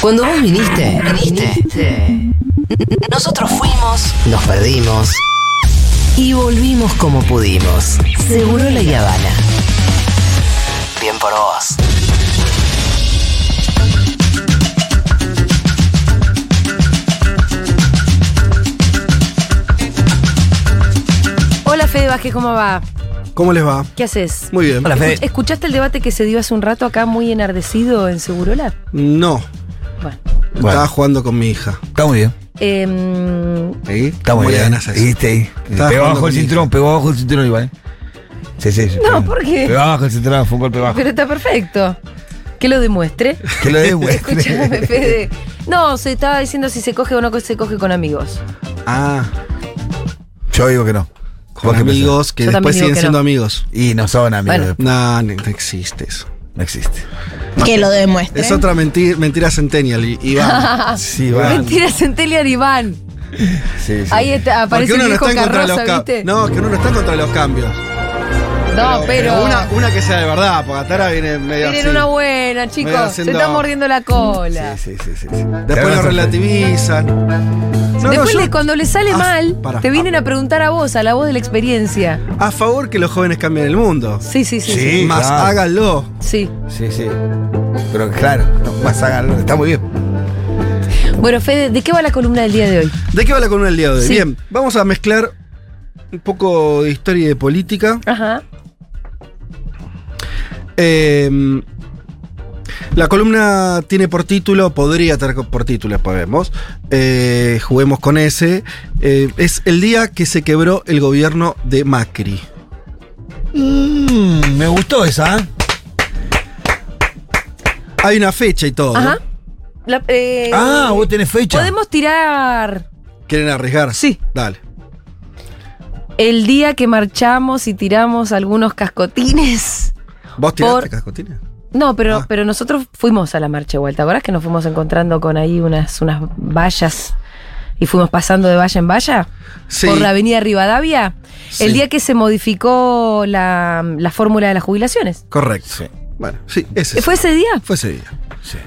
Cuando vos viniste, viniste. Nosotros fuimos, nos perdimos y volvimos como pudimos. Seguro la Habana. Bien por vos. Hola Fede Vázquez, ¿cómo va? ¿Cómo les va? ¿Qué haces? Muy bien. Hola, Fede. Escu- ¿Escuchaste el debate que se dio hace un rato acá muy enardecido en Segurola? No, Bueno. Estaba jugando con mi hija. Está muy bien. Em, ¿Ahí? Está ¿Cómo muy bien. ganas eso? Viste ahí. Pegó con el cinturón, pegó abajo el cinturón igual. ¿eh? Sí, sí. sí. No, ¿por qué? Pegó abajo el cinturón, fue un golpe bajo. pero está perfecto. Que lo demuestre. Que lo demuestre. Escúchame, Fede. No, se estaba diciendo si se coge o no se coge con amigos. Ah, Yo digo que no. con ¿Vos qué amigos que Yo después siguen que siendo no. amigos. Y no son amigos. Bueno. no, no existe eso. No existe. Que lo demuestre. Es otra mentira, mentira centennial, Iván. Sí, va. Mentira, Centelia Iván. Sí, sí. Ahí está, aparece Porque el uno no viejo está en contra los Carroza. ¿viste? No, que uno no está contra los cambios. No, pero. Una, una que sea de verdad, porque hasta ahora viene medio Tienen una buena, chicos. Se están mordiendo la cola. Sí, sí, sí, sí. sí. Después lo relativizan. No, no, Después, yo le- cuando le sale Ah, mal, te vienen a preguntar a vos, a la voz de la experiencia. a favor que los jóvenes cambien el mundo. Sí, sí, sí. Sí. Sí. Más claro. háganlo. sí. Sí, sí. Pero claro, más háganlo. Está muy bien. Bueno, Fede, ¿de qué va la columna del día de hoy? ¿De qué va la columna del día de hoy? Sí. Bien, vamos a mezclar un poco de historia y de política. Ajá. Eh, la columna tiene por título, podría tener por título, después vemos, eh, juguemos con ese, eh, es el día que se quebró el gobierno de Macri. Mm, me gustó esa, ¿eh? Hay una fecha y todo. Ajá. La- eh, Ah, vos tenés fecha. Podemos tirar ¿Quieren arriesgar? Sí. Dale. el día que marchamos y tiramos algunos cascotines. ¿Vos tiraste Por- cascotina? No, pero, Ah. pero nosotros fuimos a la marcha igual. ¿Te acordás que nos fuimos encontrando con ahí unas, unas vallas y fuimos pasando de valla en valla? Sí. Por la avenida Rivadavia. Sí. El día que se modificó la, la fórmula de las jubilaciones. Correcto. Sí. Bueno, sí, ese ¿Fue ese día? Fue ese día. Sí.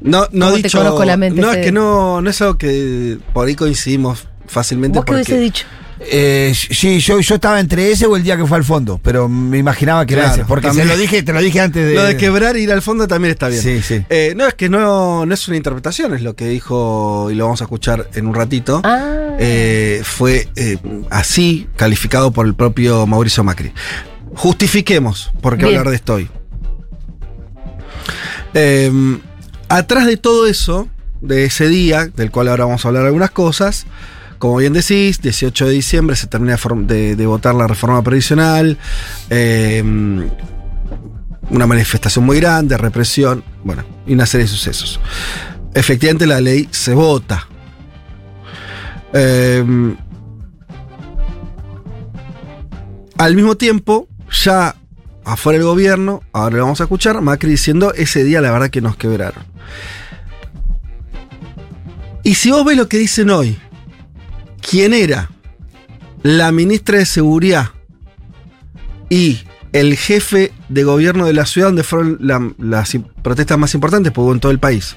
No, no ¿Cómo te dicho. conozco la mente, no, es que no, no es algo que por ahí coincidimos fácilmente. ¿Vos qué hubiese dicho? Eh, sí, yo, yo estaba entre ese o el día que fue al fondo, pero me imaginaba que era Claro, ese. Porque también. se lo dije, te lo dije antes de. Lo de quebrar e ir al fondo también está bien. Sí, sí. Eh, no, es que no, no es una interpretación, es lo que dijo, y lo vamos a escuchar en un ratito. Ah. Eh, fue eh, así calificado por el propio Mauricio Macri. Justifiquemos por qué Bien. hablar de esto hoy. Eh, atrás de todo eso, de ese día, del cual ahora vamos a hablar algunas cosas, como bien decís, 18 de diciembre se termina de votar la reforma previsional. eh, una manifestación muy grande, represión, bueno, y una serie de sucesos. Efectivamente la ley se vota. Eh, al mismo tiempo, ya afuera del gobierno, ahora lo vamos a escuchar, Macri diciendo, ese día la verdad que nos quebraron. Y si vos ves lo que dicen hoy, ¿quién era la ministra de Seguridad y el jefe de gobierno de la ciudad donde fueron la- las protestas más importantes, porque hubo en todo el país,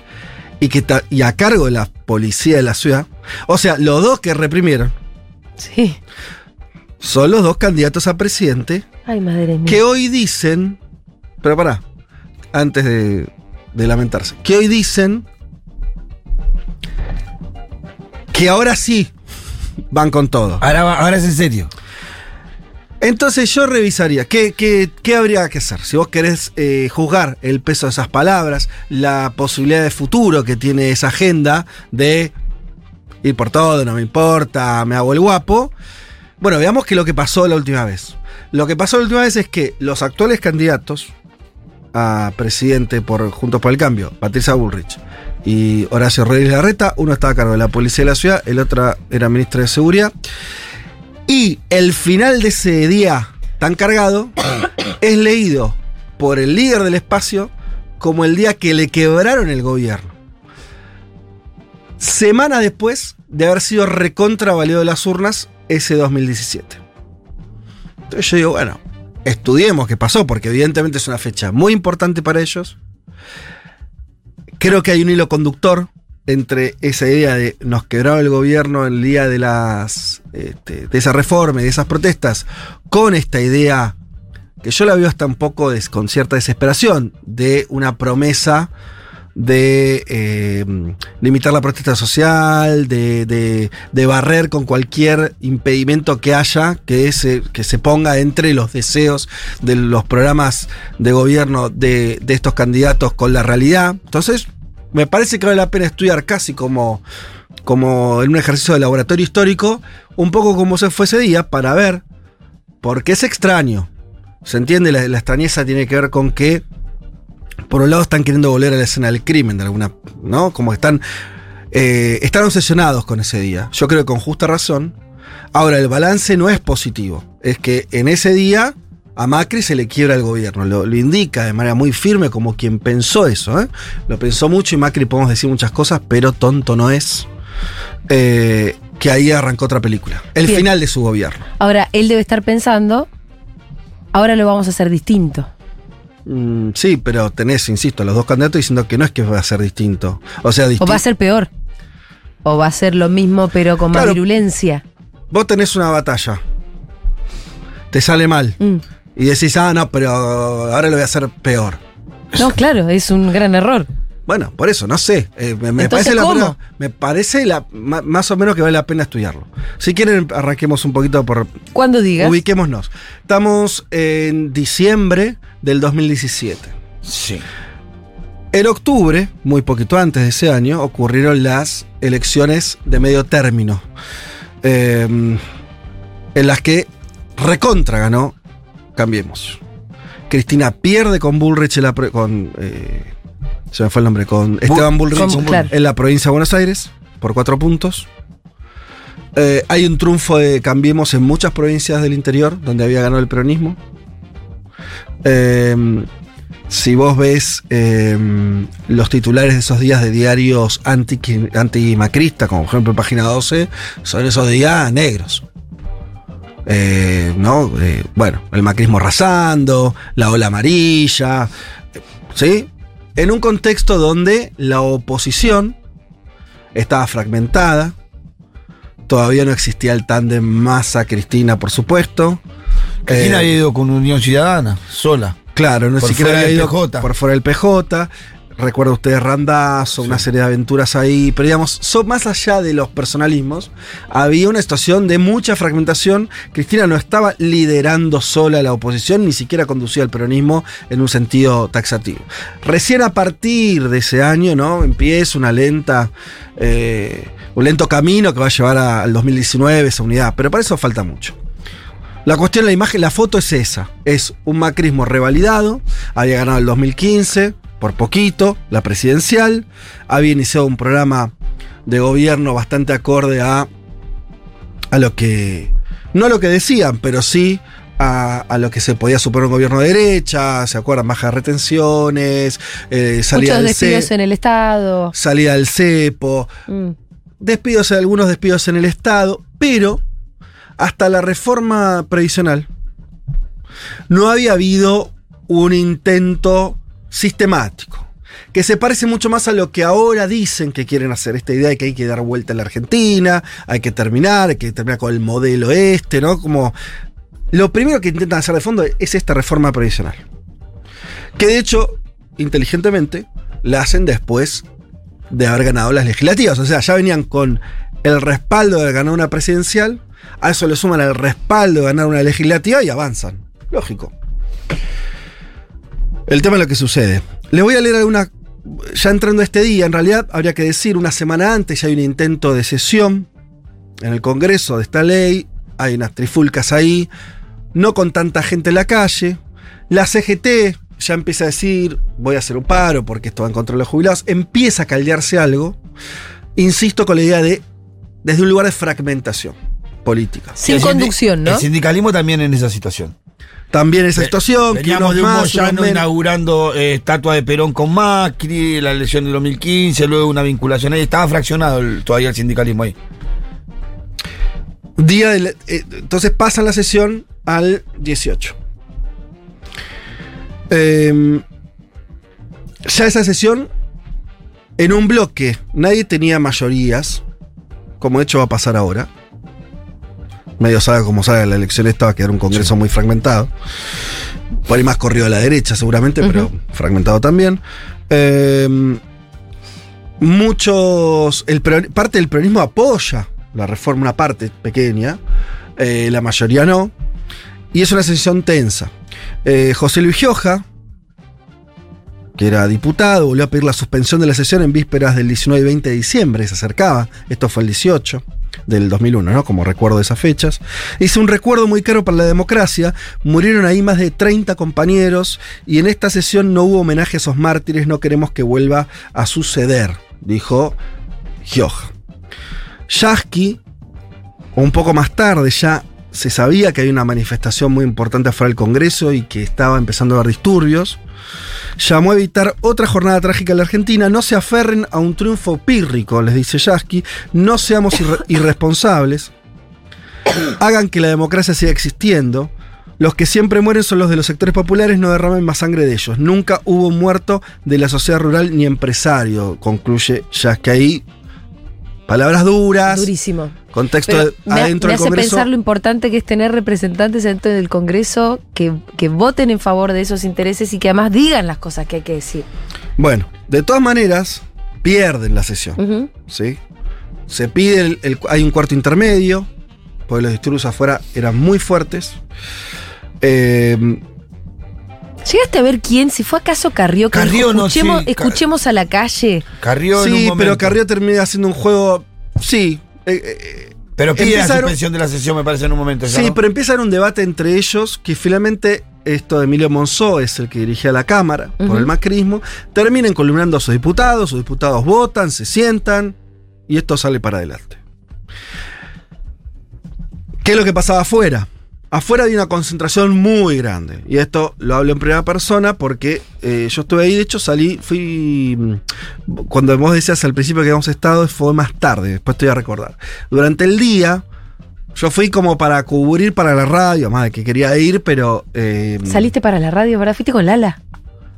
y, que ta- y a cargo de la policía de la ciudad, o sea, los dos que reprimieron, Sí. son los dos candidatos a presidente Ay, madre mía. que hoy dicen, pero pará, antes de, de lamentarse, que hoy dicen que ahora sí van con todo. Ahora, ahora es en serio. Entonces yo revisaría, ¿qué, qué, qué habría que hacer? Si vos querés eh, juzgar el peso de esas palabras, la posibilidad de futuro que tiene esa agenda de ir por todo, no me importa, me hago el guapo. Bueno, veamos que lo que pasó la última vez. Lo que pasó la última vez es que los actuales candidatos a presidente por Juntos por el Cambio, Patricia Bullrich y Horacio Rodríguez Larreta, uno estaba a cargo de la policía de la ciudad, el otro era ministro de Seguridad. Y el final de ese día tan cargado es leído por el líder del espacio como el día que le quebraron el gobierno. Semanas después de haber sido recontravalido de las urnas ese 2017. Entonces yo digo, bueno, estudiemos qué pasó, porque evidentemente es una fecha muy importante para ellos. Creo que hay un hilo conductor entre esa idea de nos quebraba el gobierno el día de las este, de esa reforma y de esas protestas, con esta idea que yo la veo hasta un poco con cierta desesperación de una promesa de eh, limitar la protesta social, de, de- de barrer con cualquier impedimento que haya que se, que se ponga entre los deseos de los programas de gobierno de, de estos candidatos con la realidad. Entonces, me parece que vale la pena estudiar casi como, como en un ejercicio de laboratorio histórico, un poco como se fue ese día, para ver, porque es extraño. ¿Se entiende? La, la extrañeza tiene que ver con que, por un lado, están queriendo volver a la escena del crimen, de alguna. ¿No? Como están. eh, están obsesionados con ese día. Yo creo que con justa razón. Ahora, el balance no es positivo. Es que en ese día a Macri se le quiebra el gobierno. Lo, lo indica de manera muy firme como quien pensó eso. ¿eh? Lo pensó mucho y Macri podemos decir muchas cosas, pero tonto no es. Eh, que ahí arrancó otra película. El Bien. final de su gobierno. Ahora, él debe estar pensando, ahora lo vamos a hacer distinto. Mm, sí, pero tenés, insisto, a los dos candidatos diciendo que no es que va a ser distinto. O sea, O distinto. va a ser peor. O va a ser lo mismo, pero con más virulencia. Vos tenés una batalla. Te sale mal. Mm. Y decís, ah, no, pero ahora lo voy a hacer peor. No, claro, es un gran error. Bueno, por eso, no sé. Eh, me, me Entonces, parece la ¿cómo? pena- me parece la, más o menos que vale la pena estudiarlo. Si quieren, arranquemos un poquito por. Cuando digas. Ubiquémonos. Estamos en diciembre del 2017. Sí. En octubre, muy poquito antes de ese año, ocurrieron las elecciones de medio término, eh, en las que recontra ganó Cambiemos. Cristina pierde con Bullrich en la con eh, se me fue el nombre con Esteban Bullrich con- claro. en la provincia de Buenos Aires por cuatro puntos. Eh, hay un triunfo de Cambiemos en muchas provincias del interior donde había ganado el peronismo. Eh, si vos ves eh, los titulares de esos días de diarios anti- anti-macristas, como por ejemplo Página 12, son esos días negros. Eh, ¿no? Eh, bueno, el macrismo arrasando, la ola amarilla, ¿sí? En un contexto donde la oposición estaba fragmentada, todavía no existía el tándem Massa-Cristina, por supuesto. ¿Quién Eh, había ido con Unión Ciudadana? Sola. Claro, no Por siquiera fuera había ido PJ. por fuera del PJ. Recuerda ustedes Randazo, una serie de aventuras ahí. Pero digamos, so- más allá de los personalismos, había una situación de mucha fragmentación. Cristina no estaba liderando sola la oposición, ni siquiera conducía al peronismo en un sentido taxativo. Recién a partir de ese año, ¿no? Empieza una lenta. eh, un lento camino que va a llevar a- al 2019 esa unidad. Pero para eso falta mucho. La cuestión, la imagen, la foto es esa. Es un macrismo revalidado. Había ganado el 2015, por poquito, la presidencial. Había iniciado un programa de gobierno bastante acorde a, a lo que. No a lo que decían, pero sí a, a lo que se podía suponer un gobierno de derecha. ¿Se acuerdan? Bajas retenciones, eh, salida Muchos del despidos ce- en el Estado. salida del cepo Mm. despidos, algunos despidos en el Estado, pero hasta la reforma previsional no había habido un intento sistemático. Que se parece mucho más a lo que ahora dicen que quieren hacer. Esta idea de que hay que dar vuelta en la Argentina, hay que terminar, hay que terminar con el modelo este, ¿no? Como. Lo primero que intentan hacer de fondo es esta reforma previsional. Que de hecho, inteligentemente, la hacen después de haber ganado las legislativas. O sea, ya venían con el respaldo de ganado una presidencial, a eso le suman el respaldo de ganar una legislativa y avanzan. Lógico. El tema es lo que sucede. Les voy a leer alguna. Ya entrando este día, en realidad habría que decir una semana antes ya hay un intento de sesión en el Congreso de esta ley. Hay unas trifulcas ahí, no con tanta gente en la calle. La CGT ya empieza a decir, voy a hacer un paro porque esto va en contra de los jubilados. Empieza a caldearse algo. Insisto con la idea de, desde un lugar de fragmentación política. Sin conducción, ¿no? El sindicalismo también en esa situación. También esa situación, que Veníamos unos de un más, Moyano inaugurando eh, estatua de Perón con Macri, la elección del 2015, luego una vinculación ahí. Estaba fraccionado el- todavía el sindicalismo ahí. Día del- eh, entonces pasan la sesión al 18. Eh, ya esa sesión En un bloque nadie tenía mayorías, como de hecho va a pasar ahora. Medio sabe como sabe la elección esta va a quedar un congreso muy fragmentado. Por ahí más corrido a la derecha seguramente, pero fragmentado también. Eh, muchos. El, parte del peronismo apoya la reforma, una parte pequeña. eh, la mayoría no. Y es una sesión tensa. Eh, José Luis Gioja, que era diputado, volvió a pedir la suspensión de la sesión en vísperas del 19 y 20 de diciembre, se acercaba. Esto fue el 18 del 2001, ¿no? Como recuerdo de esas fechas. Dice un recuerdo muy caro para la democracia. Murieron ahí más de 30 compañeros y en esta sesión no hubo homenaje a esos mártires. No queremos que vuelva a suceder, dijo Gioja. Yasky, un poco más tarde ya se sabía que había una manifestación muy importante afuera del Congreso y que estaba empezando a haber disturbios. Llamó a evitar otra jornada trágica en la Argentina. No se aferren a un triunfo pírrico, les dice Yasky. No seamos irre- irresponsables. Hagan que la democracia siga existiendo. Los que siempre mueren son los de los sectores populares, no derramen más sangre de ellos. Nunca hubo muerto de la sociedad rural ni empresario, concluye Yasky. Ahí, palabras duras, Durísimo. Contexto Pero de- me, ha- adentro me del hace Congreso. pensar lo importante que es tener representantes dentro del Congreso que, que voten en favor de esos intereses y que además digan las cosas que hay que decir. Bueno, de todas maneras, pierden la sesión. ¿sí? Se pide, el, el- hay un cuarto intermedio, porque los disturbios afuera eran muy fuertes. Eh, ¿Llegaste a ver quién? Si fue acaso Carrió, que Carrió, dijo, no, escuchemos, sí, Car- escuchemos a la calle. Carrió en un sí, pero Carrió termina haciendo un juego. Sí. Eh, eh, Pero pide la empieza a haber un- suspensión de la sesión, me parece, en un momento. ¿ya sí, no? pero empieza un debate entre ellos que finalmente. Esto de Emilio Monzó es el que dirigía la Cámara por el macrismo. Terminan columnando a sus diputados, sus diputados votan, se sientan y esto sale para adelante. ¿Qué es lo que pasaba afuera? Afuera había una concentración muy grande. Y esto lo hablo en primera persona porque eh, yo estuve ahí, de hecho salí, fui... mm, Cuando vos decías al principio que habíamos estado, fue más tarde, después te voy a recordar. Durante el día, yo fui como para cubrir para la radio, más de que quería ir, pero... eh, Saliste para la radio, ¿verdad? Fuiste con Lala.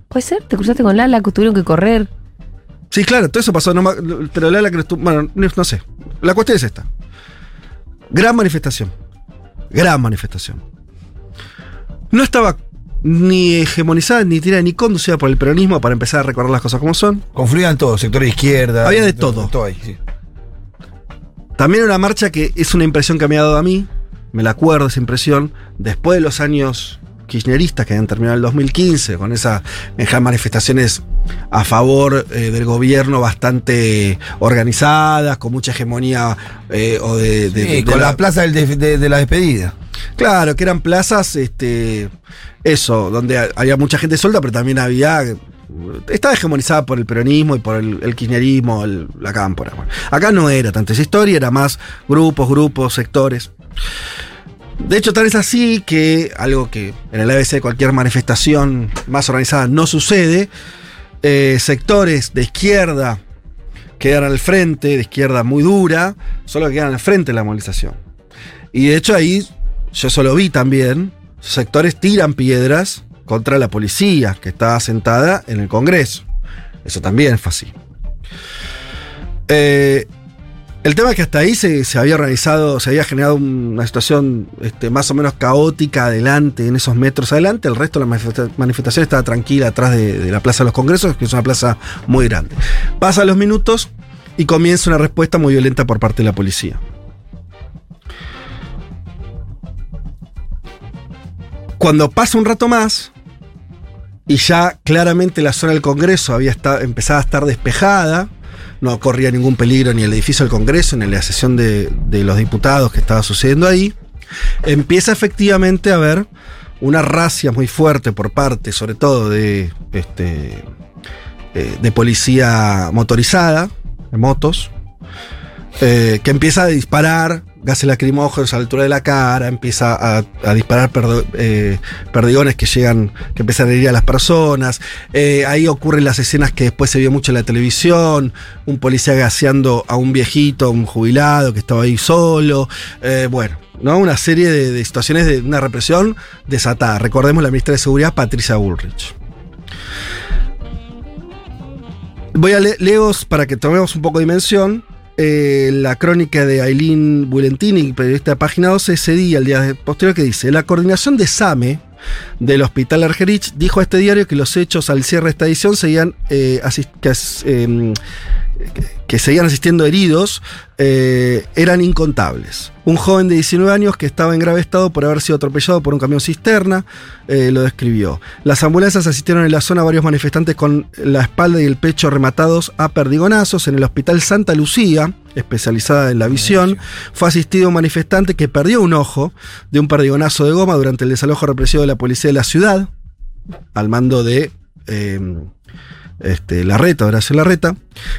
¿Puede ser? ¿Te cruzaste con Lala? que tuvieron que correr. Sí, claro, todo eso pasó, no pero Lala que no estuvo- Bueno, no, no sé. La cuestión es esta. Gran manifestación. Gran manifestación. No estaba ni hegemonizada, ni tirada, ni conducida por el peronismo para empezar a recordar las cosas como son. Confluían todos, sector de izquierda. Había de todo, todo. Ahí, sí. También una marcha que es una impresión que me ha dado a mí, me la acuerdo esa impresión, después de los años kirchneristas que habían terminado en el 2015, con esa- esas manifestaciones a favor eh, del gobierno bastante organizadas, con mucha hegemonía eh, o de, de- Sí, de con la- la plaza del de, la despedida. Claro, que eran plazas, este, eso, donde ha- había mucha gente suelta, pero también había. Estaba hegemonizada por el peronismo y por el, el kirchnerismo, el- la cámpora. Bueno, acá no era tanta esa historia, era más grupos, grupos, sectores. De hecho, tal es así que algo que en el ABC cualquier manifestación más organizada no sucede. eh, sectores de izquierda quedan al frente, de izquierda muy dura, solo quedan al frente de la movilización. Y de hecho ahí yo eso lo vi también. Sectores tiran piedras contra la policía que estaba sentada en el Congreso. Eso también fue así. Eh, el tema es que hasta ahí se, se había organizado, se había generado una situación este, más o menos caótica adelante, en esos metros adelante. El resto de la manifesta- manifestación estaba tranquila atrás de, la Plaza de los Congresos, que es una plaza muy grande. Pasan los minutos y comienza una respuesta muy violenta por parte de la policía. Cuando pasa un rato más, y ya claramente la zona del Congreso había empezado a estar despejada, no corría ningún peligro ni el edificio del Congreso, ni la sesión de, los diputados que estaba sucediendo ahí, empieza efectivamente a haber una racia muy fuerte por parte, sobre todo de, este, eh, de policía motorizada, de motos, eh, que empieza a disparar gases lacrimógenos a la altura de la cara, empieza a, disparar perdo- eh, perdigones que llegan, que empiezan a herir a las personas. Eh, ahí ocurren las escenas que después se vio mucho en la televisión, un policía gaseando a un viejito, un jubilado que estaba ahí solo. Eh, bueno, ¿no? Una serie de, de situaciones de una represión desatada. Recordemos la ministra de Seguridad, Patricia Bullrich. Voy a le leos para que tomemos un poco de dimensión. Eh, la crónica de Aileen Bulentini, periodista de Página 12, ese día, el día posterior, que dice: La coordinación de SAME del Hospital Argerich dijo a este diario que los hechos al cierre de esta edición seguían, eh, que, em, que- seguían asistiendo heridos eh, eran incontables. Un joven de 19 años que estaba en grave estado por haber sido atropellado por un camión cisterna eh, lo describió. Las ambulancias asistieron en la zona a varios manifestantes con la espalda y el pecho rematados a perdigonazos. En el hospital Santa Lucía, especializada en la visión, fue asistido un manifestante que perdió un ojo de un perdigonazo de goma durante el desalojo represivo de la policía de la ciudad, al mando de eh, este, Larreta, Horacio Larreta,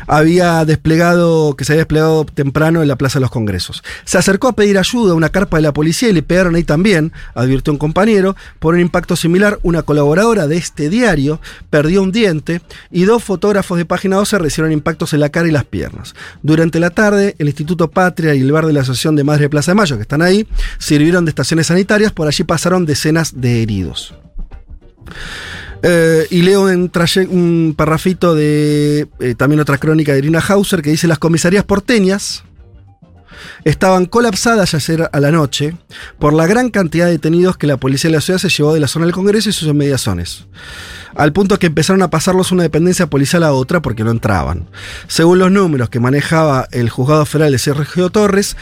había desplegado, que se había desplegado temprano en la Plaza de los Congresos. Se acercó a pedir ayuda a una carpa de la policía y le pegaron ahí también, advirtió un compañero, por un impacto similar, una colaboradora de este diario perdió un diente y dos fotógrafos de Página 12 recibieron impactos en la cara y las piernas. Durante la tarde, el Instituto Patria y el bar de la Asociación de Madres de Plaza de Mayo, que están ahí, sirvieron de estaciones sanitarias, por allí pasaron decenas de heridos. Eh, y leo un, un parrafito de eh, también otra crónica de Irina Hauser que dice las comisarías porteñas estaban colapsadas ayer a la noche por la gran cantidad de detenidos que la policía de la ciudad se llevó de la zona del Congreso y sus inmediaciones. Al punto que empezaron a pasarlos una dependencia policial a otra porque no entraban. Según los números que manejaba el juzgado federal de Sergio Torres,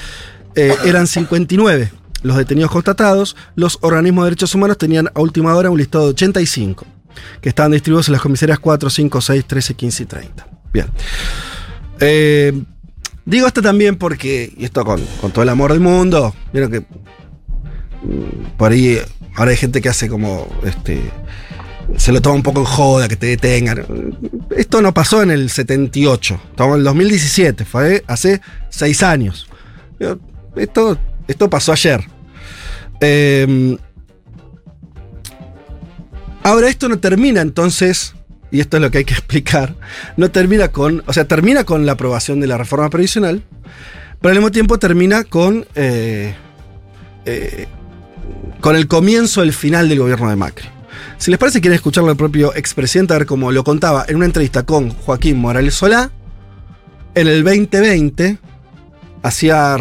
eh, eran 59 los detenidos constatados. Los organismos de derechos humanos tenían a última hora un listado de 85 que estaban distribuidos en las comisarías 4, 5, 6, 13, 15 y 30. Bien. Eh, digo esto también porque, y esto con, todo el amor del mundo, vieron que mm, por ahí ahora hay gente que hace como, este, se lo toma un poco en joda, que te detengan. Esto no pasó en el 78, estamos en el 2017, fue hace 6 años. Esto pasó ayer. Eh, Ahora esto no termina entonces, y esto es lo que hay que explicar, no termina con, o sea, termina con la aprobación de la reforma previsional, pero al mismo tiempo termina con, eh, eh, con el comienzo, el final del gobierno de Macri. Si les parece, quieren escucharlo al propio expresidente, a ver cómo lo contaba en una entrevista con Joaquín Morales Solá, en el 2020, hacía,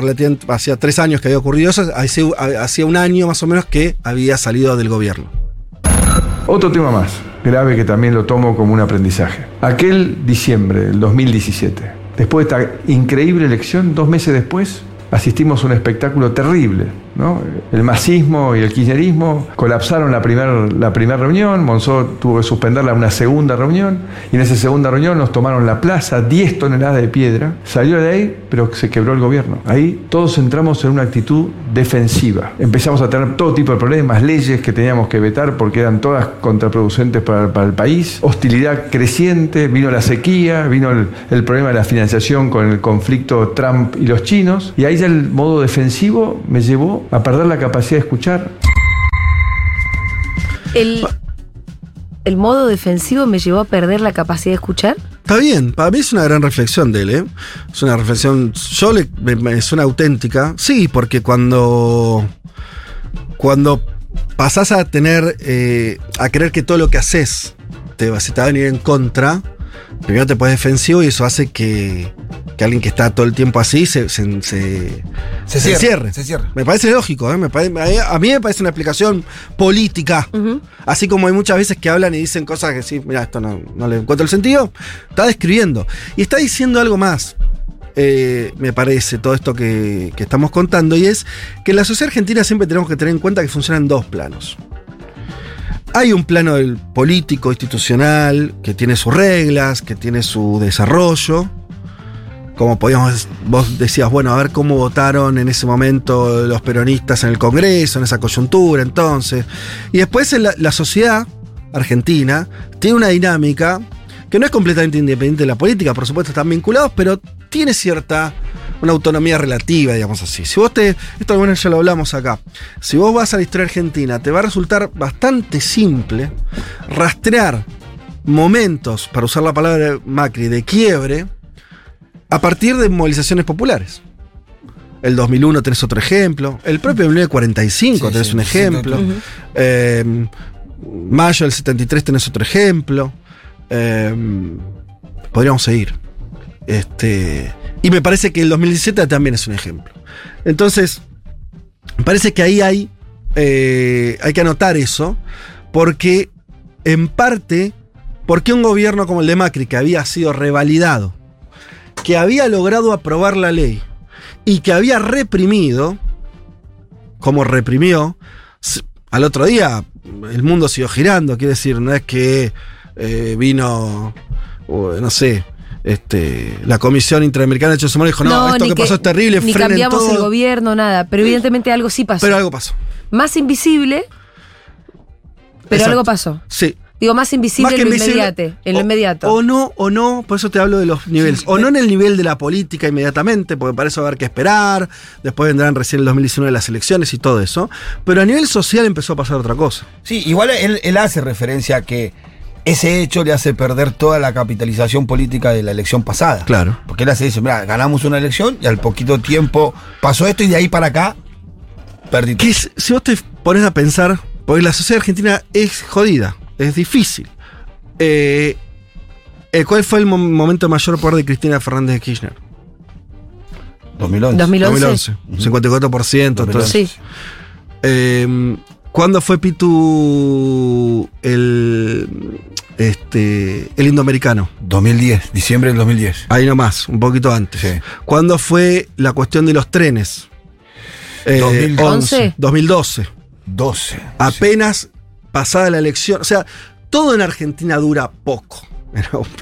hacía tres años que había ocurrido eso, hacía un año más o menos que había salido del gobierno. Otro tema más, grave que también lo tomo como un aprendizaje. Aquel diciembre del 2017, después de esta increíble elección, dos meses después, asistimos a un espectáculo terrible. El masismo y el kirchnerismo colapsaron la primera la primer reunión, Monzó tuvo que suspenderla una segunda reunión, y en esa segunda reunión nos tomaron la plaza, 10 toneladas de piedra, salió de ahí, pero se quebró el gobierno. Ahí todos entramos en una actitud defensiva. Empezamos a tener todo tipo de problemas, leyes que teníamos que vetar porque eran todas contraproducentes para, para el país, hostilidad creciente, vino la sequía, vino el, el problema de la financiación con el conflicto Trump y los chinos, y ahí ya el modo defensivo me llevó a perder la capacidad de escuchar. El, el modo defensivo me llevó a perder la capacidad de escuchar. Está bien, para mí es una gran reflexión de él, ¿eh? Es una reflexión, yo le, me, me suena auténtica. Sí, porque cuando, cuando pasás a tener, eh, a creer que todo lo que haces te, va- se te va a venir en contra, primero te pones defensivo y eso hace que, que alguien que está todo el tiempo así se, se, se- Se cierra, cierre. se cierra. Me parece lógico, ¿eh? Me pare- a mí me parece una explicación política. Así como hay muchas veces que hablan y dicen cosas que sí, mira, esto no, no le encuentro el sentido. Está describiendo. Y está diciendo algo más, eh, me parece, todo esto que, que estamos contando. Y es que en la sociedad argentina siempre tenemos que tener en cuenta que funciona en dos planos. Hay un plano político, institucional, que tiene sus reglas, que tiene su desarrollo. Como podíamos, vos decías, bueno, a ver cómo votaron en ese momento los peronistas en el Congreso, en esa coyuntura, entonces. Y después la sociedad argentina tiene una dinámica que no es completamente independiente de la política, por supuesto están vinculados, pero tiene cierta, una autonomía relativa, digamos así. Si vos te, esto bueno ya lo hablamos acá, si vos vas a la historia argentina, te va a resultar bastante simple rastrear momentos, para usar la palabra de Macri, de quiebre, a partir de movilizaciones populares. El 2001 tenés otro ejemplo. El propio 1945 Sí, tenés sí, un sí, ejemplo. Eh, mayo del 73 tenés otro ejemplo. Eh, Podríamos seguir. Este, y me parece que el 2017 también es un ejemplo. Entonces, me parece que ahí hay, eh, hay que anotar eso, porque en parte, porque un gobierno como el de Macri, que había sido revalidado, que había logrado aprobar la ley y que había reprimido, como reprimió, al otro día el mundo siguió girando, quiere decir, no es que eh, vino, no sé, este, la Comisión Interamericana de Derechos Humanos dijo, no, esto que, pasó es terrible, Ni frenen cambiamos todo. el gobierno, nada. Pero evidentemente algo sí pasó. Pero algo pasó. más invisible, pero Exacto. algo pasó. Sí. Digo, más invisible Más que en lo invisible. En lo o- inmediato. O no, o no, por eso te hablo de los niveles. o no en el nivel de la política inmediatamente, porque para eso va a haber que esperar. Después vendrán recién el 2019 las elecciones y todo eso. Pero a nivel social empezó a pasar otra cosa. Sí, igual él, él hace referencia a que ese hecho le hace perder toda la capitalización política de la elección pasada. Claro. Porque él hace dice, mira, ganamos una elección y al poquito tiempo pasó esto y de ahí para acá perdí todo. Que es- si vos te pones a pensar, porque la sociedad argentina es jodida, es difícil. Eh, eh, ¿Cuál fue el mo- momento de mayor poder de Cristina Fernández de Kirchner? 2011. 2011. 54%. todo eso. Sí. Eh, ¿Cuándo fue Pitu el, este, el indoamericano? 2010, diciembre del 2010. Ahí nomás, un poquito antes. Sí. ¿Cuándo fue la cuestión de los trenes? Eh, 2011. 2012. 12. Apenas pasada la elección. O sea, todo en Argentina dura poco.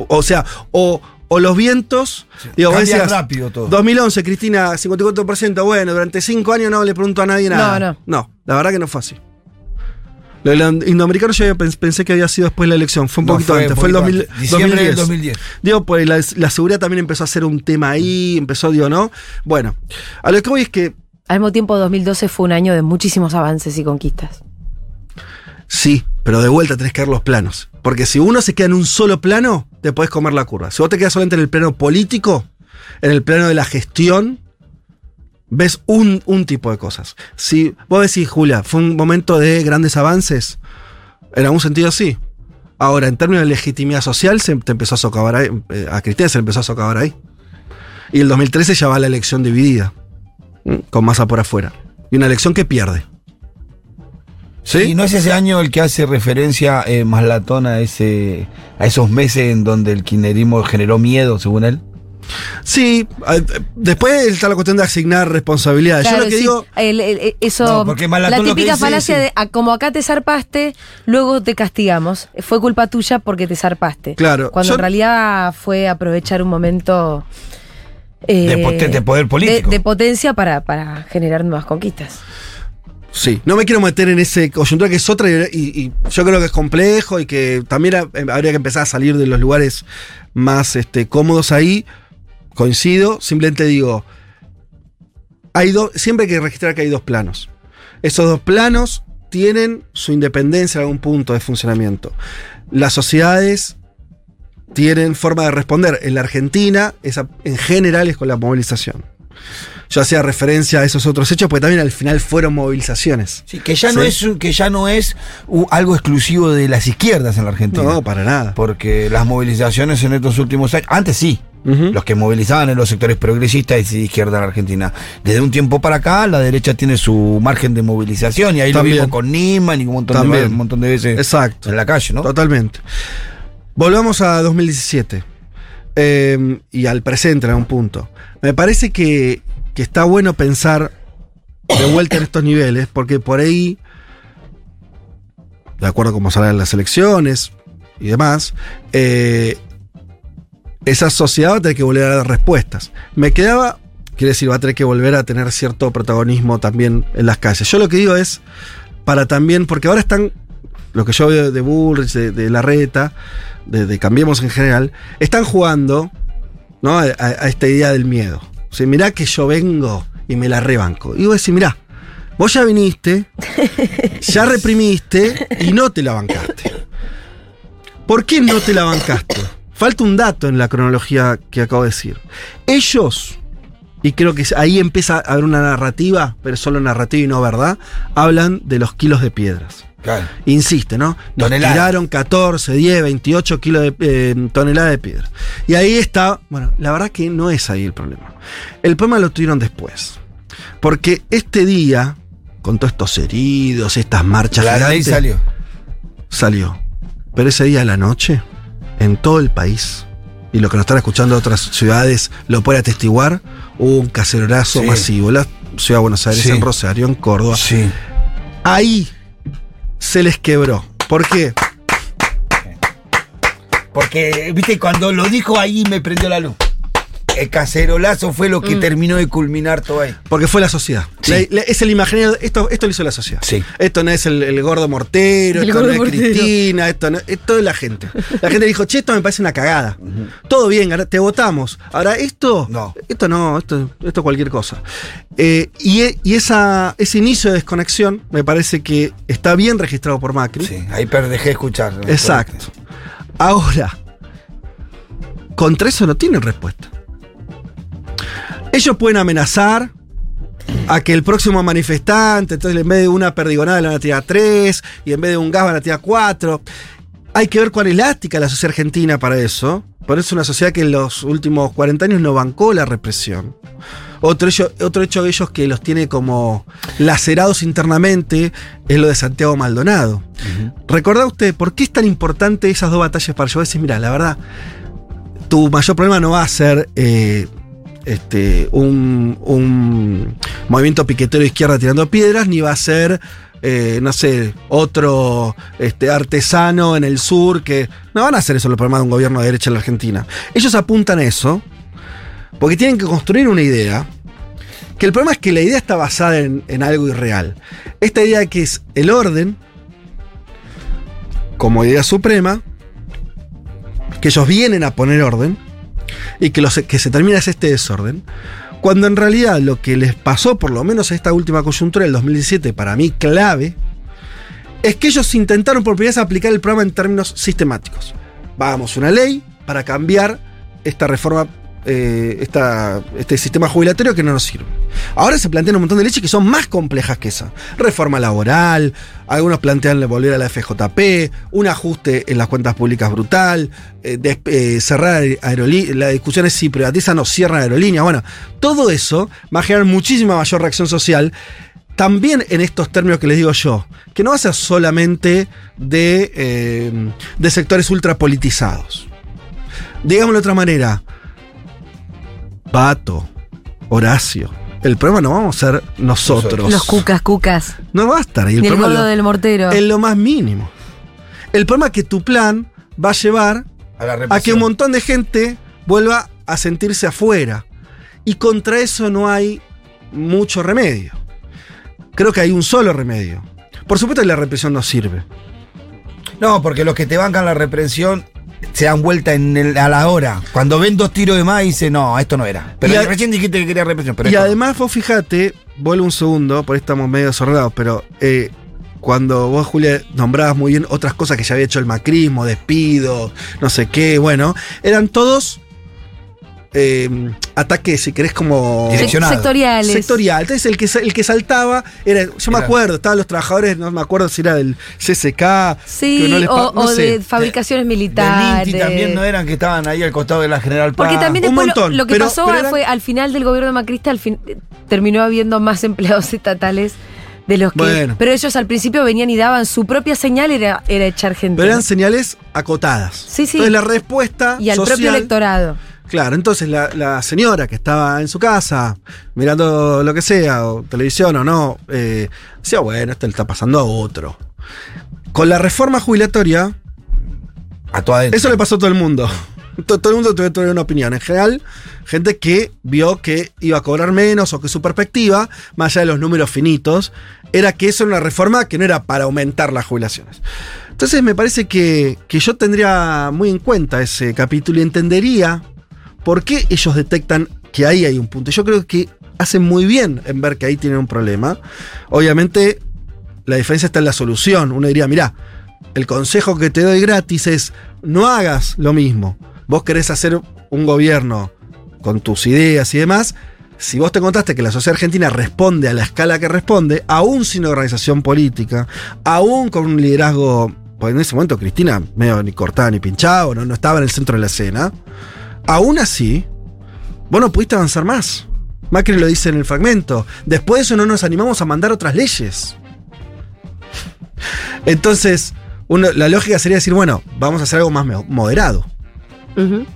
O sea, o, o los vientos. Digo, vos Cambia decías, rápido todo. 2011, Cristina, 54%. Bueno, durante cinco años no le pregunto a nadie nada. No, no. No, la verdad que no fue así. Lo del indoamericano yo había pensé que había sido después de la elección. Fue un No, poquito fue antes. Fue el poquito 2000, antes. Diciembre del 2010. 2010. Digo, pues la, la seguridad también empezó a ser un tema ahí. Empezó, digo, ¿no? Bueno, a lo que voy es que Al mismo tiempo, 2012 fue un año de muchísimos avances y conquistas. Sí, pero de vuelta tenés que ver los planos. Porque si uno se queda en un solo plano, te podés comer la curva. Si vos te quedas solamente en el plano político, en el plano de la gestión, ves un, un tipo de cosas. Si vos decís, Julia, fue un momento de grandes avances, en algún sentido sí. Ahora, en términos de legitimidad social, se te empezó a socavar ahí, eh, a Cristina se empezó a socavar ahí. Y el 2013 ya va la elección dividida, con masa por afuera. Y una elección que pierde. ¿Sí? ¿Y no es ese año el que hace referencia eh, más latón a, ese, a esos meses en donde el kirchnerismo generó miedo, según él? Sí, después está la cuestión de asignar responsabilidades. Claro, Yo lo que sí, digo, el- el- el- eso, No, porque Malatón la lo que típica dice falacia de "Ah, como acá te zarpaste, luego te castigamos. Fue culpa tuya porque te zarpaste. Claro, Cuando yo- en realidad fue aprovechar un momento eh, De poten- de poder político. De, de potencia para, para generar nuevas conquistas. sí, no me quiero meter en ese coyuntura que es otra y, y yo creo que es complejo y que también ha- eh, habría que empezar a salir de los lugares más este, cómodos ahí. Coincido, simplemente digo, hay dos, siempre hay que registrar que hay dos planos. Esos dos planos tienen su independencia en algún punto de funcionamiento. Las sociedades tienen forma de responder. En la Argentina, esa, en general, es con la movilización. Yo hacía referencia a esos otros hechos porque también al final fueron movilizaciones. Sí, que ya no es, que ya no es algo exclusivo de las izquierdas en la Argentina. No, para nada. Porque las movilizaciones en estos últimos años, antes sí, Los que movilizaban en los sectores progresistas y de izquierda en la Argentina. Desde un tiempo para acá, la derecha tiene su margen de movilización y ahí También. lo vimos con Niman y un montón, de, veces, un montón de veces Exacto. en la calle, ¿no? Totalmente. Volvamos a 2017 eh, y al presente en algún punto. Me parece que, que está bueno pensar de vuelta en estos niveles, porque por ahí, de acuerdo a cómo salgan las elecciones y demás, eh, esa sociedad va a tener que volver a dar respuestas. Me quedaba, quiere decir, va a tener que volver a tener cierto protagonismo también en las calles. Yo lo que digo es, para también, porque ahora están lo que yo veo de Bullrich, de, de Larreta, de, de Cambiemos en general, están jugando ¿no? a, a- esta idea del miedo. O sea, mirá que yo vengo y me la rebanco. Y vos decís, mirá, vos ya viniste, ya reprimiste y no te la bancaste. ¿Por qué no te la bancaste? Falta un dato en la cronología que acabo de decir. Ellos, y creo que ahí empieza a haber una narrativa, pero solo narrativa y no verdad, hablan de los kilos de piedras. Claro. Insiste, ¿no? Nos tiraron 14, 10, 28 kilos de eh, toneladas de piedra. Y ahí está, bueno, la verdad que no es ahí el problema. El problema lo tuvieron después. Porque este día, con todos estos heridos, estas marchas La ley gigantes, salió. salió. Pero ese día a la noche, en todo el país, y lo que nos están escuchando de otras ciudades lo puede atestiguar, hubo un cacerolazo Sí. masivo. La ciudad de Buenos Aires, Sí. en Rosario, en Córdoba. Sí. Ahí se les quebró. ¿Por qué? Porque, viste, cuando lo dijo ahí me prendió la luz. El cacerolazo fue lo que terminó de culminar todo ahí. Porque fue la sociedad. Sí. La- la- es el imaginario. Esto, esto lo hizo la sociedad. Sí. Esto no es el, el gordo mortero, El esto gordo no es mortero. Cristina, esto no, esto es la gente. La gente dijo, che, esto me parece una cagada. Todo bien, ahora te votamos. Ahora, esto. No. Esto no, esto, esto cualquier cosa. Eh, y e- y esa, ese inicio de desconexión me parece que está bien registrado por Macri. Sí, ahí dejé de escuchar. Exacto. Ahora, contra eso no tienen respuesta. Ellos pueden amenazar a que el próximo manifestante, entonces en vez de una perdigonada le van a tirar tres, y en vez de un gas van a tirar cuatro. Hay que ver cuán elástica la sociedad argentina para eso. Por eso es una sociedad que en los últimos 40 años no bancó la represión. Otro hecho, otro hecho de ellos que los tiene como lacerados internamente es lo de Santiago Maldonado. ¿Recordá usted por qué es tan importante esas dos batallas para yo decir, mira, la verdad, tu mayor problema no va a ser eh, este, un, movimiento piquetero de izquierda tirando piedras, ni va a ser, eh, no sé, otro este, artesano en el sur que... No van a hacer eso los problemas de un gobierno de derecha en la Argentina. Ellos apuntan a eso porque tienen que construir una idea. Que el problema es que la idea está basada en, en algo irreal. Esta idea que es el orden, como idea suprema, que ellos vienen a poner orden y que, los, que se termina es este desorden, cuando en realidad lo que les pasó, por lo menos a esta última coyuntura del 2017, para mí clave, es que ellos intentaron por primera vez aplicar el programa en términos sistemáticos. Vamos, una ley para cambiar esta reforma, eh, esta- este sistema jubilatorio que no nos sirve. Ahora se plantean un montón de leyes que son más complejas que esa. Reforma laboral, algunos plantean volver a la FJP, un ajuste en las cuentas públicas brutal, eh, eh, cerrar aerolíneas, la discusión es si privatizan o cierran aerolíneas. Bueno, todo eso va a generar muchísima mayor reacción social. También en estos términos que les digo yo, que no va a ser solamente de, de sectores ultrapolitizados. Digámoslo de otra manera, Pato, Horacio, el problema no vamos a ser nosotros. Los cucas, cucas. No va a estar ahí. El Ni el problema gordo lo- del mortero. en lo más mínimo. El problema es que tu plan va a llevar A la a que un montón de gente vuelva a sentirse afuera. Y contra eso no hay mucho remedio. Creo que hay un solo remedio. Por supuesto que la represión no sirve. No, porque los que te bancan la represión se dan vuelta en el- a la hora. Cuando ven dos tiros de más, dicen, no, esto no era. Pero a- recién dijiste que quería represión. Pero y no. además vos fijate, vuelvo un segundo, por ahí estamos medio desordenados, pero eh, cuando vos, Julia, nombrabas muy bien otras cosas que ya había hecho el macrismo, despido, no sé qué, bueno, eran todos eh, ataques, si querés, como... Sectoriales. Sectorial. Entonces el que, el que saltaba era. Yo me Era- acuerdo, estaban los trabajadores, no me acuerdo si era del CCK. Sí, no les o, no o sé. de fabricaciones Del militares. Inti también no eran que estaban ahí al costado de la General Paz. Porque también Un después lo- montón, lo, que pero- pasó pero eran- fue al final del gobierno de Macrista, al fin, eh, terminó habiendo más empleados estatales de los que. Bueno. Pero ellos al principio venían y daban su propia señal, era, era echar gente. Pero eran señales acotadas. Sí, sí. Entonces la respuesta. y al social- propio electorado. Claro, entonces la, la señora que estaba en su casa, mirando lo que sea, o televisión o no, eh, decía, bueno, esto le está pasando a otro. Con la reforma jubilatoria, A toda. Eso le pasó a todo el mundo. To- Todo el mundo tuvo, tuvo una opinión. En general, gente que vio que iba a cobrar menos o que su perspectiva, más allá de los números finitos, era que eso era una reforma que no era para aumentar las jubilaciones. Entonces me parece que, que yo tendría muy en cuenta ese capítulo y entendería por qué ellos detectan que ahí hay un punto. Yo creo que hacen muy bien en ver que ahí tienen un problema. Obviamente, la diferencia está en la solución. Uno diría, mirá, el consejo que te doy gratis es no hagas lo mismo. Vos querés hacer un gobierno con tus ideas y demás, si vos te contaste que la sociedad argentina responde a la escala que responde, aún sin organización política, aún con un liderazgo, pues en ese momento Cristina medio ni cortada ni pinchada, no, no estaba en el centro de la escena, aún así, vos no pudiste avanzar más. Macri lo dice en el fragmento. Después de eso no nos animamos a mandar otras leyes. Entonces, uno- la lógica sería decir, bueno, vamos a hacer algo más moderado.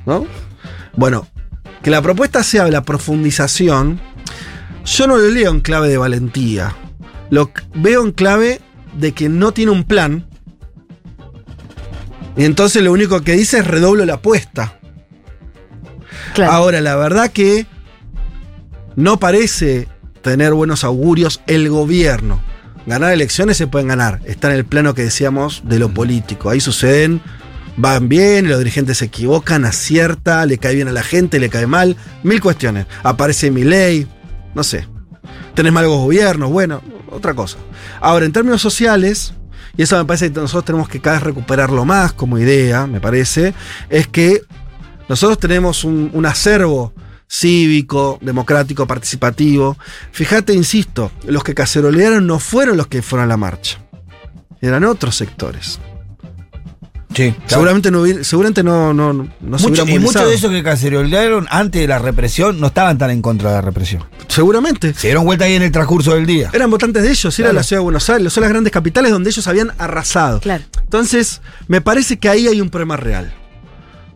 ¿no? Bueno, que la propuesta sea la profundización, yo no lo leo en clave de valentía. Lo veo en clave de que no tiene un plan. Y entonces lo único que dice es redoblo la apuesta. Ahora, la verdad que no parece tener buenos augurios el gobierno. Ganar elecciones se pueden ganar. Está en el plano que decíamos de lo político. Ahí suceden, van bien, los dirigentes se equivocan, acierta, le cae bien a la gente, le cae mal. Mil cuestiones. Aparece mi ley, no sé. Tenés malos gobiernos, bueno, otra cosa. Ahora, en términos sociales, y eso me parece que nosotros tenemos que cada vez recuperarlo más como idea, me parece, es que nosotros tenemos un, un acervo cívico, democrático, participativo. Fíjate, insisto, los que cacerolearon no fueron los que fueron a la marcha. Eran otros sectores. Sí, claro. Seguramente no, seguramente no, no, no se hubieran y muchos de esos que cacerolearon antes de la represión no estaban tan en contra de la represión. Seguramente. Se dieron vuelta ahí en el transcurso del día. Eran votantes de ellos, era Claro. la ciudad de Buenos Aires, son las grandes capitales donde ellos habían arrasado. Claro. Entonces, me parece que ahí hay un problema real.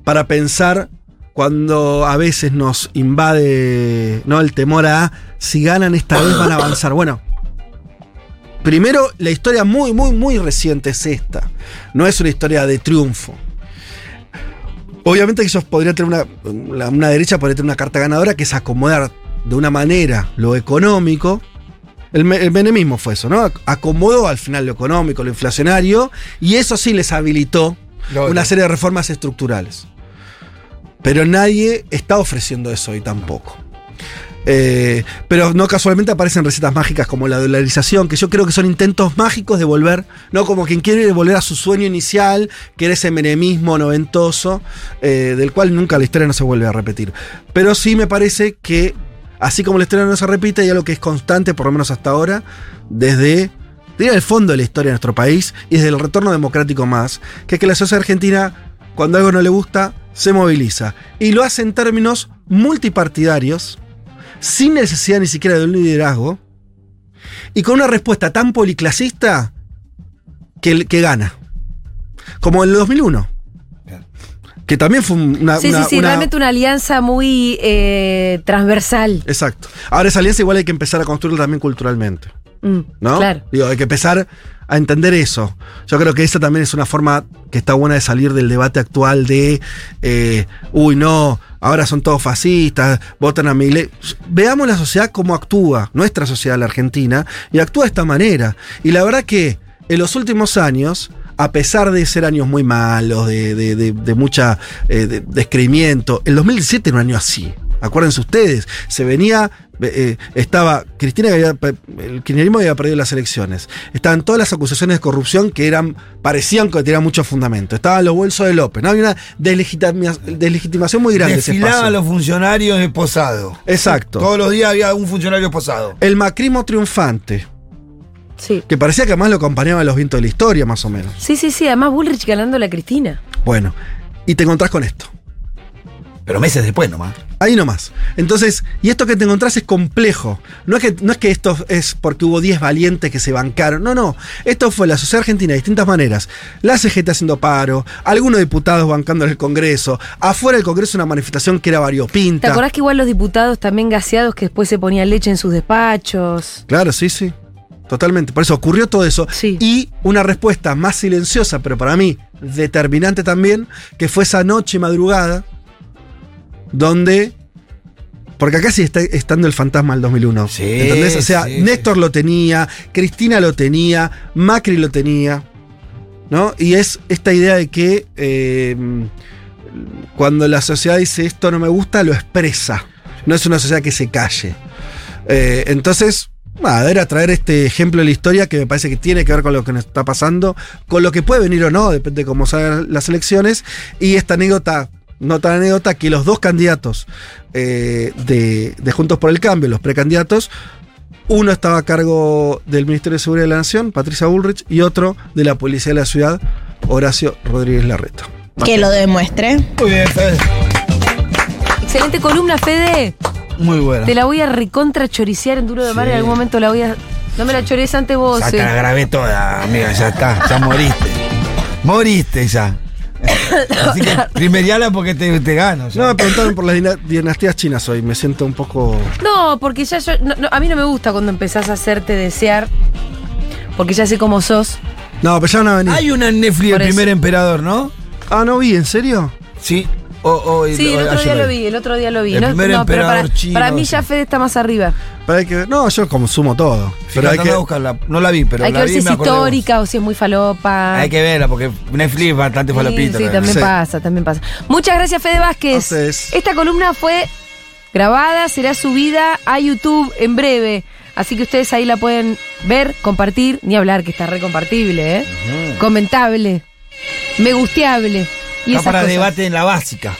Para pensar cuando a veces nos invade ¿no? el temor a si ganan esta vez van a avanzar. Bueno, primero, la historia muy, muy, muy reciente es esta. No es una historia de triunfo. Obviamente que ellos podrían tener una, una derecha podría tener una carta ganadora que es acomodar de una manera lo económico. El, el menemismo fue eso, ¿no? Ac- Acomodó al final lo económico, lo inflacionario, y eso sí les habilitó una serie de reformas estructurales. Pero nadie está ofreciendo eso hoy tampoco. Eh, pero no casualmente aparecen recetas mágicas como la dolarización, que yo creo que son intentos mágicos de volver, no como quien quiere volver a su sueño inicial, que era ese menemismo noventoso, eh, del cual nunca la historia no se vuelve a repetir. Pero sí me parece que, así como la historia no se repite, hay algo que es constante, por lo menos hasta ahora, desde el fondo de la historia de nuestro país y desde el retorno democrático más, que es que la sociedad argentina, cuando algo no le gusta, se moviliza. Y lo hace en términos multipartidarios, sin necesidad ni siquiera de un liderazgo, y con una respuesta tan policlasista que, que gana. Como en el 2001. Que también fue una... Sí, una- sí, sí, una- realmente una alianza muy eh, transversal. Exacto. Ahora esa alianza igual hay que empezar a construirla también culturalmente. Mm, ¿no? Claro. Digo, hay que empezar a entender eso. Yo creo que esa también es una forma que está buena de salir del debate actual de, eh, uy, no, ahora son todos fascistas, votan a Milei. Veamos la sociedad cómo actúa, nuestra sociedad, la Argentina, y actúa de esta manera. Y la verdad que en los últimos años, a pesar de ser años muy malos, de, de, de, mucha eh, de- el 2017 era un año así. Acuérdense ustedes, se venía, eh, estaba, Cristina, que había, el kirchnerismo había perdido las elecciones. Estaban todas las acusaciones de corrupción que eran, parecían que tenían mucho fundamento. Estaban los bolsos de López, ¿no? Había una deslegitima- deslegitimación muy grande. de ese Desfilaban los funcionarios esposados. Exacto. Todos los días había un funcionario esposado. El macrismo triunfante, Sí. que parecía que además lo acompañaban los vientos de la historia, más o menos. Sí, sí, sí. Además, Bullrich ganando a la Cristina. Bueno, y te encontrás con esto. Pero meses después nomás. Ahí nomás. Entonces, y esto que te encontrás es complejo. No es que, no es que esto es porque hubo 10 valientes que se bancaron. No, no. Esto fue la sociedad argentina de distintas maneras. La CGT haciendo paro, algunos diputados bancando en el Congreso, afuera del Congreso una manifestación que era ¿Te variopinta. acordás que igual los diputados también gaseados que después se ponían leche en sus despachos? Claro, sí, sí. Totalmente. Por eso ocurrió todo eso. Sí. Y una respuesta más silenciosa, pero para mí determinante también, que fue esa noche madrugada, donde. Porque acá sigue está estando el fantasma del 2001. Sí, ¿Entendés? O sea, sí, Néstor lo tenía, Cristina lo tenía, Macri lo tenía. ¿No? Y es esta idea de que eh, cuando la sociedad dice esto no me gusta, lo expresa. No es una sociedad que se calle. Eh, entonces, nada, era traer este ejemplo de la historia que me parece que tiene que ver con lo que nos está pasando, con lo que puede venir o no, depende de cómo salgan las elecciones. Y esta anécdota nota anécdota, que los dos candidatos eh, de, de Juntos por el Cambio, los precandidatos, uno estaba a cargo del Ministerio de Seguridad de la Nación, Patricia Bullrich, y otro de la Policía de la Ciudad, Horacio Rodríguez Larreta. Que lo demuestre. Muy bien, Fede. Excelente columna, Fede. Muy buena. Te la voy a recontra choriciar en Duro de Mar. Sí. En algún momento la voy a. No me la chores antes vos. Ya eh. la grabé toda, amiga, ya está, ya moriste. Moriste ya. Así que primeriala porque te, te gano. ya. No, me preguntaron por las dina- dinastías chinas hoy, me siento un poco... No, porque ya yo. no, no, a mí no me gusta cuando empezás a hacerte desear. Porque ya sé cómo sos. No, pero ya van a venir. Hay una Netflix, Por el eso. primer emperador, ¿no? Ah, no vi, ¿en serio? Sí. O, o- Sí, el otro día lo vi, el otro día lo vi. El No, primer no, pero para, chino, para mí ya. Fede está más arriba. Pero hay que ver. No, yo consumo todo. Pero Pero hay que, buscarla. No la vi, pero Hay que la ver vi si es histórica o si es muy falopa. Hay que verla porque Netflix es bastante Sí, falopito. Sí, también Sí. pasa, también pasa. Muchas gracias, Fede Vázquez. ustedes. Esta columna fue grabada, será subida a YouTube en breve. Así que ustedes ahí la pueden ver, compartir, ni hablar, que está recompartible, ¿eh? Comentable, me gusteable. Y Está para cosas. debate en la básica.